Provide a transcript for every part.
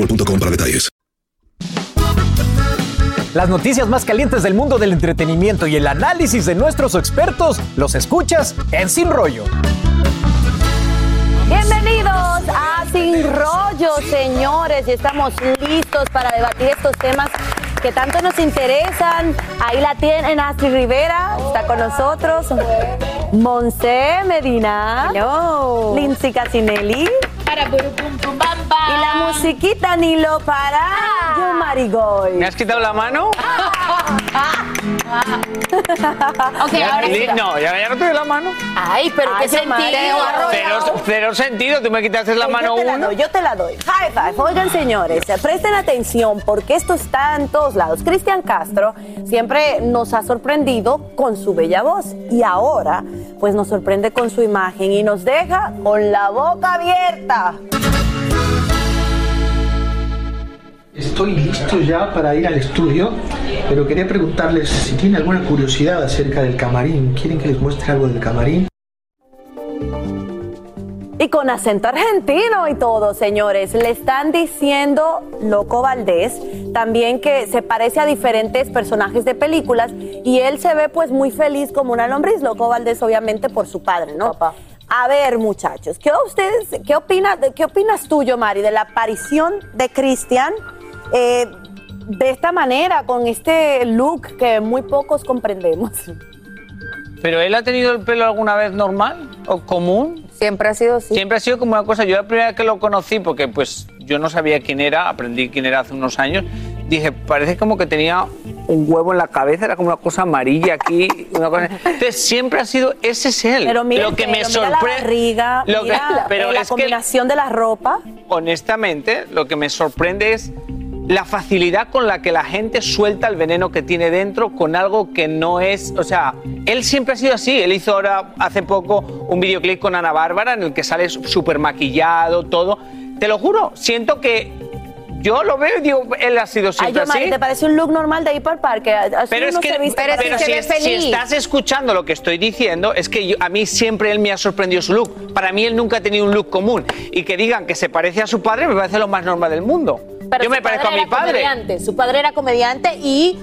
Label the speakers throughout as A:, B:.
A: boostmobile.com para detalles.
B: Las noticias más calientes del mundo del entretenimiento y el análisis de nuestros expertos los escuchas en Sin Rollo.
C: Bienvenidos a Sin Rollo, señores, y estamos listos para debatir estos temas que tanto nos interesan. Ahí la tienen Astrid Rivera, está con nosotros. Monse Medina. Lindsay Casinelli. Y la musiquita Nilo para Yo Marigoy.
D: ¿Me has quitado la mano?
C: ok, ahora sí.
D: No, ya, ya no te doy la mano.
C: Ay, pero qué sentido.
D: Cero, cero sentido, tú me quitaste la mano
C: yo te la
D: uno.
C: doy, yo te la doy. High five. Oigan, señores, presten atención porque esto está en todos lados. Cristian Castro siempre nos ha sorprendido con su bella voz y ahora, pues nos sorprende con su imagen y nos deja con la boca abierta.
E: Estoy listo ya para ir al estudio, pero quería preguntarles si tienen alguna curiosidad acerca del camarín. ¿Quieren que les muestre algo del camarín?
C: Y con acento argentino y todo, señores. Le están diciendo Loco Valdés también que se parece a diferentes personajes de películas y él se ve pues muy feliz como una lombriz. Loco Valdés obviamente por su padre, ¿no? A ver, muchachos, ¿qué ustedes, qué opina, qué opinas tú, Mari, de la aparición de Cristian eh, de esta manera, con este look que muy pocos comprendemos?
D: ¿Pero él ha tenido el pelo alguna vez normal o común?
C: Siempre ha sido así.
D: Siempre ha sido como una cosa. Yo la primera vez que lo conocí, porque pues yo no sabía quién era, aprendí quién era hace unos años, dije, parece como que tenía un huevo en la cabeza, era como una cosa amarilla aquí. Una cosa... Entonces siempre ha sido, ese es él.
C: Pero mira,
D: lo que
C: el
D: me
C: la
D: sorprende.
C: barriga,
D: lo que-
C: mira
D: pero
C: eh, la
D: es que-
C: combinación de la ropa.
D: honestamente, lo que me sorprende es la facilidad con la que la gente suelta el veneno que tiene dentro con algo que no es, o sea, él siempre ha sido así. Él hizo ahora hace poco un videoclip con Ana Bárbara en el que sale súper maquillado, todo. Te lo juro, siento que yo lo veo y digo, él ha sido
C: Ay,
D: siempre
C: yo, Mari,
D: así.
C: ¿te parece un look normal de parque? Así
D: Pero es que,
C: viste
D: pero si, es- si estás escuchando lo que estoy diciendo, es que yo- a mí siempre él me ha sorprendido su look. Para mí él nunca ha tenido un look común. Y que digan que se parece a su padre me parece lo más normal del mundo.
F: Pero
D: yo
F: su
D: me parezco a
F: padre
D: mi
F: era
D: padre.
F: comediante, Su padre era comediante y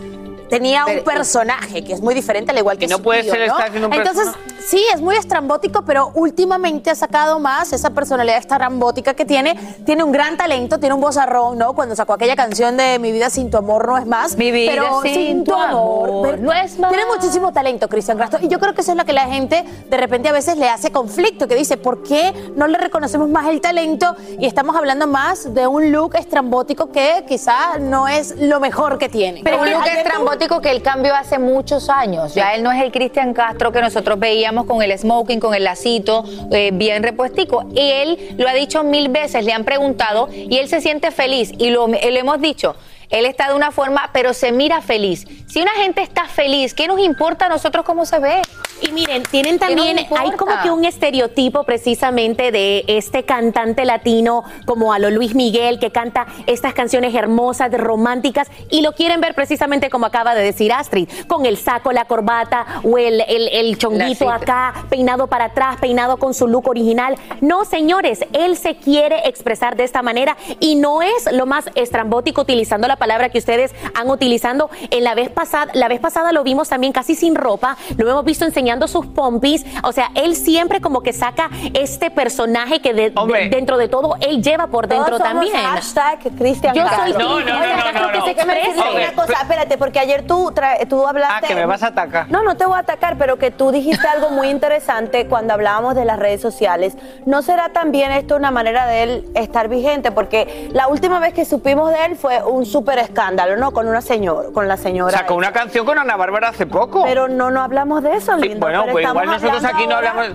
F: tenía un personaje que es muy diferente, al igual que
D: Y no
F: su
D: puede
F: tío,
D: ser
F: ¿no?
D: estar haciendo un
F: Entonces, sí, es muy estrambótico, pero últimamente ha sacado más esa personalidad estrambótica que tiene. Tiene un gran talento, tiene un vozarrón, ¿no? Cuando sacó aquella canción de Mi vida sin tu amor no es más.
C: Mi vida
F: pero
C: sin tu amor no es más.
F: Tiene muchísimo talento, Cristian Castro. Y yo creo que eso es lo que la gente de repente a veces le hace conflicto, que dice, ¿por qué no le reconocemos más el talento? Y estamos hablando más de un look estrambótico que quizá no es lo mejor que tiene.
G: Pero un look estrambótico que él cambió hace muchos años. Ya él no es el Cristian Castro que nosotros veíamos con el smoking, con el lacito, eh, bien repuestico. Y él lo ha dicho mil veces, le han preguntado y él se siente feliz. Y lo, lo hemos dicho, Él está de una forma, pero se mira feliz. Si una gente está feliz, ¿qué nos importa a nosotros cómo se ve?
H: Y miren, tienen
G: ¿Qué nos
H: también, hay como que un estereotipo precisamente de este cantante latino como a lo Luis Miguel que canta estas canciones hermosas, románticas y lo quieren ver precisamente como acaba de decir Astrid, con el saco, la corbata o el, el, el chonguito acá, peinado para atrás, peinado con su look original. No, señores, él se quiere expresar de esta manera y no es lo más estrambótico utilizando la palabra que ustedes han utilizando. En la vez pasada, la vez pasada lo vimos también casi sin ropa, lo hemos visto enseñando sus pompis, o sea, él siempre como que saca este personaje que de- de- dentro de todo él lleva por dentro
C: Todos somos
H: también.
C: Hashtag Cristian
H: Yo soy
D: No, no, no, no,
H: que
C: una cosa, espérate, porque ayer tú, tú hablaste...
D: Ah, que me vas a atacar.
C: No, no te voy a atacar, pero que tú dijiste algo muy interesante cuando hablábamos de las redes sociales. ¿No será también esto una manera de él estar vigente? Porque la última vez que supimos de él fue un súper escándalo, ¿no? Con una señora, con la señora.
D: Sacó una canción con Ana Bárbara hace poco.
C: Pero no, no hablamos de eso,
D: Sí,
C: lindo.
D: bueno,
C: pero
D: pues igual nosotros aquí no hablamos.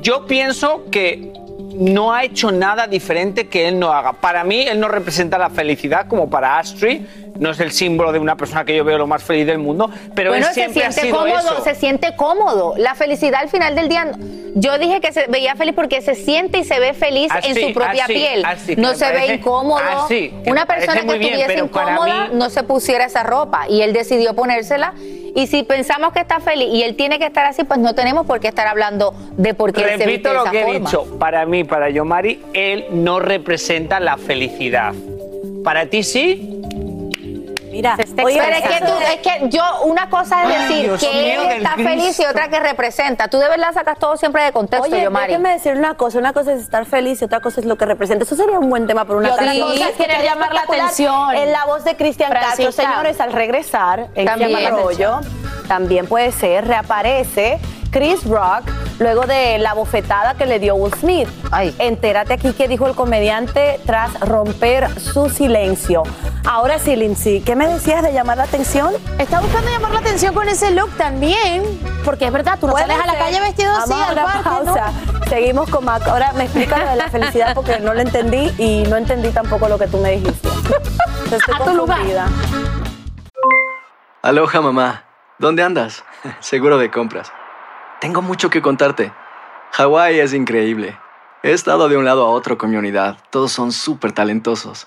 D: Yo pienso que no ha hecho nada diferente que él no haga. Para mí, él no representa la felicidad como para Astrid. No es el símbolo de una persona que yo veo lo más feliz del mundo, pero
G: bueno,
D: él
G: se
D: siempre ha
G: siente
D: sido
G: cómodo,
D: eso.
G: se siente cómodo. La felicidad al final del día, yo dije que se veía feliz porque se siente y se ve feliz
D: Así,
G: en su propia
D: así,
G: piel.
D: así,
G: no se ve incómodo. Una persona que
D: bien,
G: estuviese incómoda
D: mí-
G: no se pusiera esa ropa y él decidió ponérsela. Y si pensamos que está feliz y él tiene que estar así, pues no tenemos por qué estar hablando de por qué él se viste
D: Repito
G: de
D: lo
G: esa
D: que he dicho. Para mí, para Yomari, él no representa la felicidad. Para ti sí.
C: Mira,
G: Oye, pero es que, tú- es que yo, una cosa es
D: Ay,
G: decir
D: Dios
G: que él está feliz y otra que representa. Tú de verdad sacas todo siempre de contexto,
C: Oye,
G: Yomari.
C: déjeme decir una cosa. Una cosa es estar feliz y otra cosa es lo que representa. Eso sería un buen tema para una canción.
F: cosa es querer llamar la atención.
C: En la voz de Cristian Castro, señores, al regresar, en
G: También.
C: Rollo, también puede ser, reaparece Chris Rock luego de la bofetada que le dio Will Smith. Entérate aquí qué dijo el comediante tras romper su silencio. Ahora sí, Lindsay, ¿qué me decías de llamar la atención?
F: Está buscando llamar la atención con ese look también, porque es verdad, tú no sales a la calle vestido así
C: Vamos
F: al parque, ¿no?
C: pausa. Seguimos con Mac. Ahora me explica lo de la felicidad porque no lo entendí y no entendí tampoco lo que tú me dijiste. Estoy
F: A tu lugar.
I: Aloha mamá, ¿dónde andas? Seguro de compras. Tengo mucho que contarte. Hawái es increíble. He estado de un lado a otro con mi unidad. Todos son súper talentosos.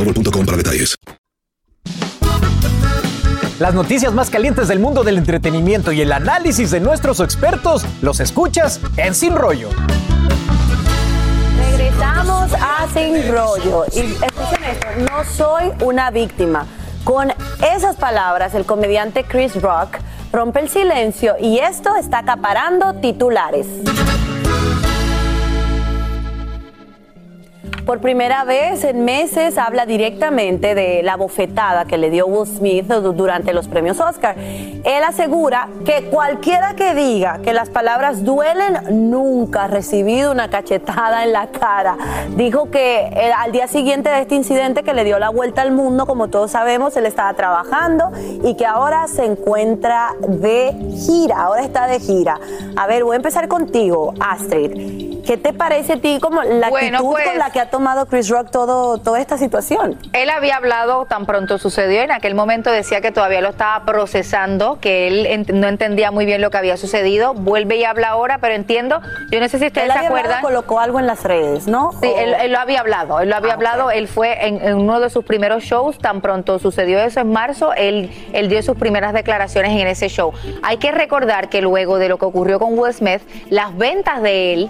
A: boostmobile.com para detalles.
B: Las noticias más calientes del mundo del entretenimiento y el análisis de nuestros expertos los escuchas en Sin Rollo.
C: Regresamos a Sin Rollo. Y escuchen esto, no soy una víctima. Con esas palabras, el comediante Chris Rock rompe el silencio y esto está acaparando titulares. Por primera vez en meses habla directamente de la bofetada que le dio Will Smith du- durante los premios Oscar. Él asegura que cualquiera que diga que las palabras duelen nunca ha recibido una cachetada en la cara. Dijo que eh, al día siguiente de este incidente que le dio la vuelta al mundo, como todos sabemos, él estaba trabajando y que ahora se encuentra de gira, ahora está de gira. A ver, voy a empezar contigo, Astrid. ¿Qué te parece a ti como la
G: Bueno,
C: actitud
G: pues-
C: con la que ha tomado Chris Rock todo, toda esta situación?
G: Él había hablado tan pronto sucedió, en aquel momento decía que todavía lo estaba procesando, que él ent- no entendía muy bien lo que había sucedido. Vuelve y habla ahora, pero entiendo, yo no sé si ustedes
C: Él
G: se
C: hablado,
G: acuerdan.
C: colocó algo en las redes, ¿no?
G: Sí, él, él lo había hablado, él lo había hablado, él fue en, en uno de sus primeros shows, tan pronto sucedió eso en marzo, él, él dio sus primeras declaraciones en ese show. Hay que recordar que luego de lo que ocurrió con Will Smith, las ventas de él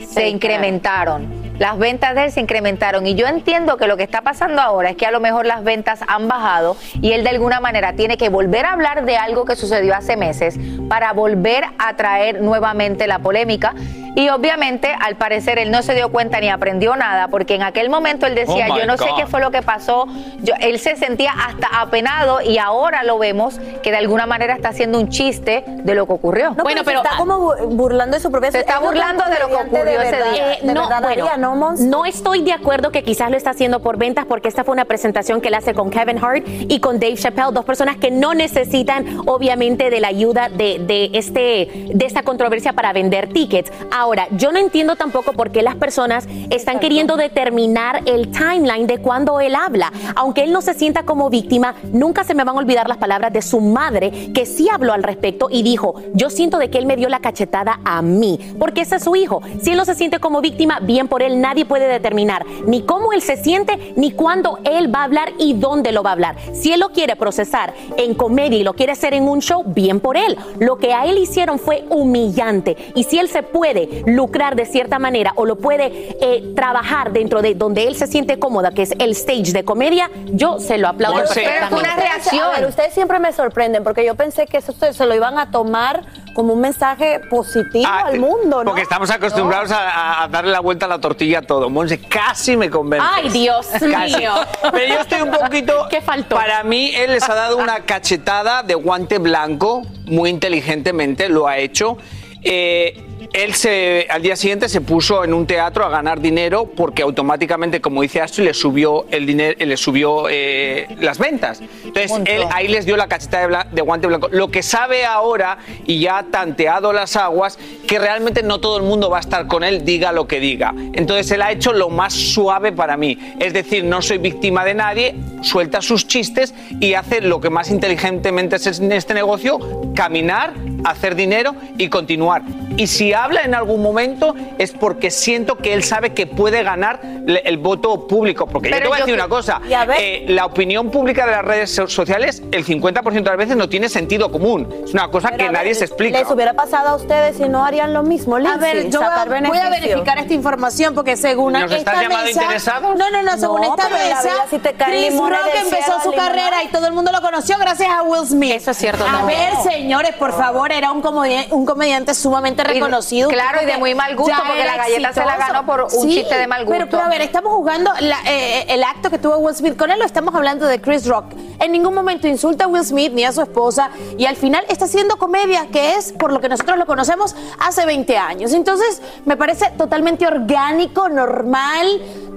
G: se incrementaron. Las ventas de él se incrementaron. Y yo entiendo que lo que está pasando ahora es que a lo mejor las ventas han bajado y él de alguna manera tiene que volver a hablar de algo que sucedió hace meses para volver a traer nuevamente la polémica y obviamente al parecer él no se dio cuenta ni aprendió nada porque en aquel momento él decía
J: Oh,
G: yo no sé qué fue lo que pasó, yo, él se sentía hasta apenado y ahora lo vemos que de alguna manera está haciendo un chiste de lo que ocurrió.
C: No, pero, se está como bu- burlando de su propia
G: Se está burlando de lo que ocurrió ese día.
H: Eh, no,
C: verdad,
H: bueno,
C: María, ¿no, Mons?
H: no estoy de acuerdo que quizás lo está haciendo por ventas porque esta fue una presentación que él hace con Kevin Hart y con Dave Chappelle, dos personas que no necesitan obviamente de la ayuda de, de este, de esta controversia para vender tickets. Ahora, yo no entiendo tampoco por qué las personas están queriendo determinar el timeline de cuando él habla. Aunque él no se sienta como víctima, nunca se me van a olvidar las palabras de su madre que sí habló al respecto y dijo, yo siento de que él me dio la cachetada a mí, porque ese es su hijo. Si él no se siente como víctima, bien por él, nadie puede determinar ni cómo él se siente, ni cuándo él va a hablar y dónde lo va a hablar. Si él lo quiere procesar en comedia y lo quiere hacer en un show, bien por él. Lo que a él hicieron fue humillante. Y si él se puede lucrar de cierta manera o lo puede eh, trabajar dentro de donde él se siente cómoda, que es el stage de comedia, yo se lo aplaudo
C: Pero ustedes-
H: perfectamente.
C: A ver, ustedes siempre me sorprenden porque yo pensé que eso se lo iban a tomar como un mensaje positivo
D: Ah,
C: al mundo, ¿no?
D: Porque estamos acostumbrados a darle la vuelta a la tortilla a todo. Monse, casi me convence.
H: Ay, Dios mío.
D: Pero yo estoy un poquito.
H: ¿Qué faltó?
D: Para mí, él les ha dado una cachetada de guante blanco, muy inteligentemente lo ha hecho. Eh, él se, al día siguiente se puso en un teatro a ganar dinero porque automáticamente, como dice Astrid, le subió el dinero, le subió eh, las ventas. Entonces él ahí les dio la cacheta de, de guante blanco. Lo que sabe ahora y ya ha tanteado las aguas que realmente no todo el mundo va a estar con él, diga lo que diga. Entonces él ha hecho lo más suave para mí. Es decir, no soy víctima de nadie, suelta sus chistes y hace lo que más inteligentemente es en este negocio, caminar, hacer dinero y continuar. Y si habla en algún momento es porque siento que él sabe que puede ganar el voto público. Porque yo
G: Pero
D: te voy a
G: yo
D: decir
G: que-
D: una cosa,
G: a ver-
D: eh, la opinión pública de las redes so- sociales el 50% de las veces no tiene sentido común. Es una cosa que nadie se explica.
C: ¿Les hubiera pasado a ustedes si no harían lo mismo,
F: A
C: Lindsay?
F: ver, yo voy a, voy a verificar esta información porque según
D: ¿Nos
F: esta
D: estás llamando
F: mesa,
D: interesados?
F: no, no, no, según
C: No,
F: esta
C: pero
F: mesa,
C: si te caen
F: Chris
C: limones
F: Rock empezó su carrera y todo el mundo lo conoció gracias a Will Smith.
H: Eso es cierto,
F: A
H: no.
F: ver, señores, por favor, era un comediante, un comediante sumamente
G: Y-
F: reconocido.
G: claro, y de muy mal gusto, porque la galleta se la ganó por un chiste de mal
F: Pero,
G: gusto.
F: pero a ver, estamos jugando la- eh, el acto que tuvo Will Smith con él, o estamos hablando de Chris Rock. En ningún momento insulta a Will Smith ni a su esposa y al final está haciendo comedia, que es por lo que nosotros lo conocemos hace 20 años. Entonces, me parece totalmente orgánico, normal,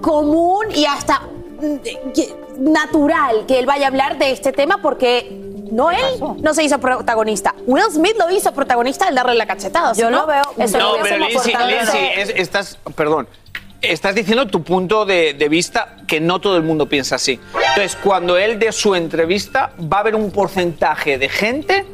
F: común y hasta natural que él vaya a hablar de este tema porque no él no se hizo protagonista. Will Smith lo hizo protagonista al darle la cachetada.
C: Yo
F: ¿sí,
C: lo veo-
F: Eso
D: no,
F: lo veo
D: pero Lindsay,
F: fortaleza.
D: Lindsay, es- estás, perdón, estás diciendo tu punto de, de vista que no todo el mundo piensa así. Entonces, cuando él dé su entrevista, va a haber un porcentaje de gente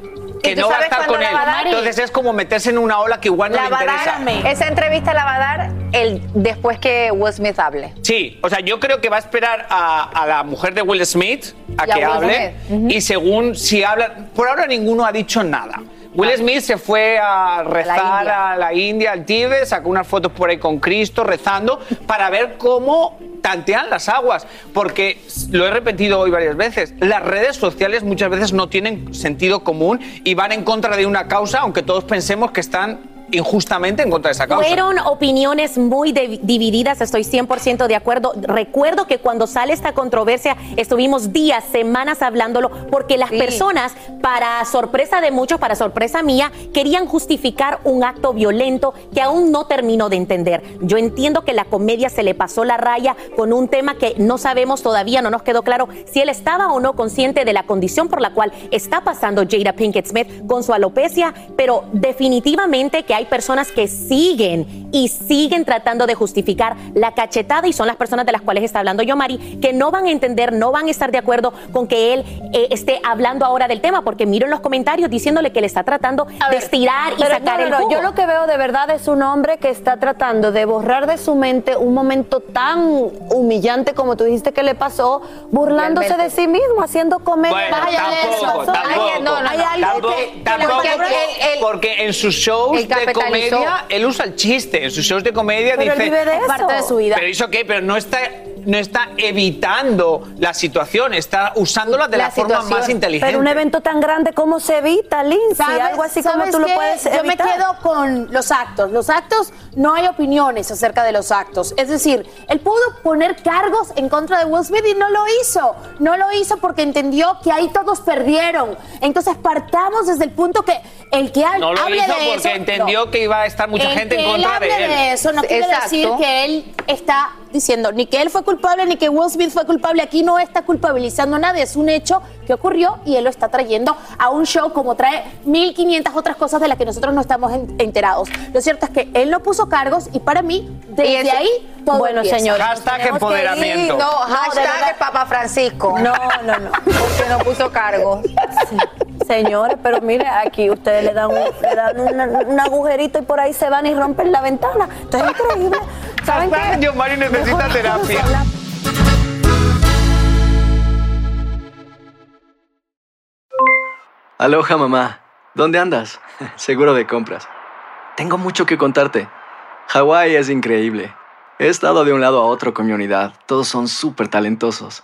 D: que
G: ¿Y tú
D: no va a estar con él. Entonces es como meterse en una ola que igual no
G: La
D: le interesa.
G: dar, esa entrevista la va a dar el, después que Will Smith hable.
D: Sí, o sea, yo creo que va a esperar a, a la mujer de Will Smith a
G: Y
D: que hable
G: Smith.
D: y según si habla, por ahora ninguno ha dicho nada. Will Smith se fue a rezar a la India, al Tíbet, sacó unas fotos por ahí con Cristo rezando para ver cómo tantean las aguas, porque lo he repetido hoy varias veces, las redes sociales muchas veces no tienen sentido común y van en contra de una causa, aunque todos pensemos que están injustamente en contra de esa causa.
H: Fueron opiniones muy de- divididas, estoy 100% de acuerdo. Recuerdo que cuando sale esta controversia estuvimos días, semanas hablándolo, porque las personas, para sorpresa de muchos, para sorpresa mía, querían justificar un acto violento que aún no termino de entender. Yo entiendo que la comedia se le pasó la raya con un tema que no sabemos todavía, no nos quedó claro si él estaba o no consciente de la condición por la cual está pasando Jada Pinkett Smith con su alopecia, pero definitivamente que hay personas que siguen y siguen tratando de justificar la cachetada y son las personas de las cuales está hablando yo, Mari, que no van a entender, no van a estar de acuerdo con que él eh, esté hablando ahora del tema, porque miro en los comentarios diciéndole que le está tratando de estirar y sacar
C: no, no,
H: el jugo.
C: Yo lo que veo de verdad es un hombre que está tratando de borrar de su mente un momento tan humillante como tú dijiste que le pasó, burlándose de sí mismo, haciendo comedia.
D: Bueno,
C: de
D: tampoco,
C: eso.
D: tampoco.
C: No, no,
D: Hay
C: no.
D: algo
C: Tampoco-
D: que- tampoco
C: porque-
D: en sus shows
G: él
D: de comedia, él usa el chiste. En sus shows de comedia
C: Pero él
D: dice.
C: vive de parte de su vida.
D: Pero eso qué, pero no está, no está evitando la situación, está usándola de la, forma más inteligente.
C: Pero un evento tan grande, ¿cómo se evita, Lindsay?
F: ¿Sabes-
C: Algo así como tú lo puedes
F: Yo me
C: evitar.
F: quedo con los actos. Los actos, no hay opiniones acerca de los actos. Es decir, él pudo poner cargos en contra de Will Smith y no lo hizo. No lo hizo porque entendió que ahí todos perdieron. Entonces partamos desde el punto que el que ha-
D: No lo
F: hable
D: hizo
F: de
D: porque
F: eso,
D: entendió
F: no.
D: que iba a estar mucha
F: El
D: gente en
F: que él
D: contra
F: hable
D: de él.
F: de eso no quiere
G: Exacto.
F: decir que él está diciendo ni que él fue culpable ni que Will Smith fue culpable. Aquí no está culpabilizando a nadie. Es un hecho que ocurrió y él lo está trayendo a un show como trae 1500 otras cosas de las que nosotros no estamos en- enterados. Lo cierto es que él no puso cargos y para mí, desde
G: eso-
F: ahí, todo
C: Bueno, señores,
D: Hashtag
C: que
D: empoderamiento.
C: ir.
G: No, hashtag Papa Francisco.
C: No, no, no.
G: Porque no puso cargo.
C: Señores, pero mire, aquí ustedes le dan, un, le dan una- un agujerito y por ahí se van y rompen la ventana. Esto es increíble. ¿Saben qué?
D: Yo, Mari, necesita terapia.
I: Aloha mamá, ¿dónde andas? Seguro de compras. Tengo mucho que contarte. Hawái es increíble. He estado de un lado a otro con mi unidad. Todos son súper talentosos.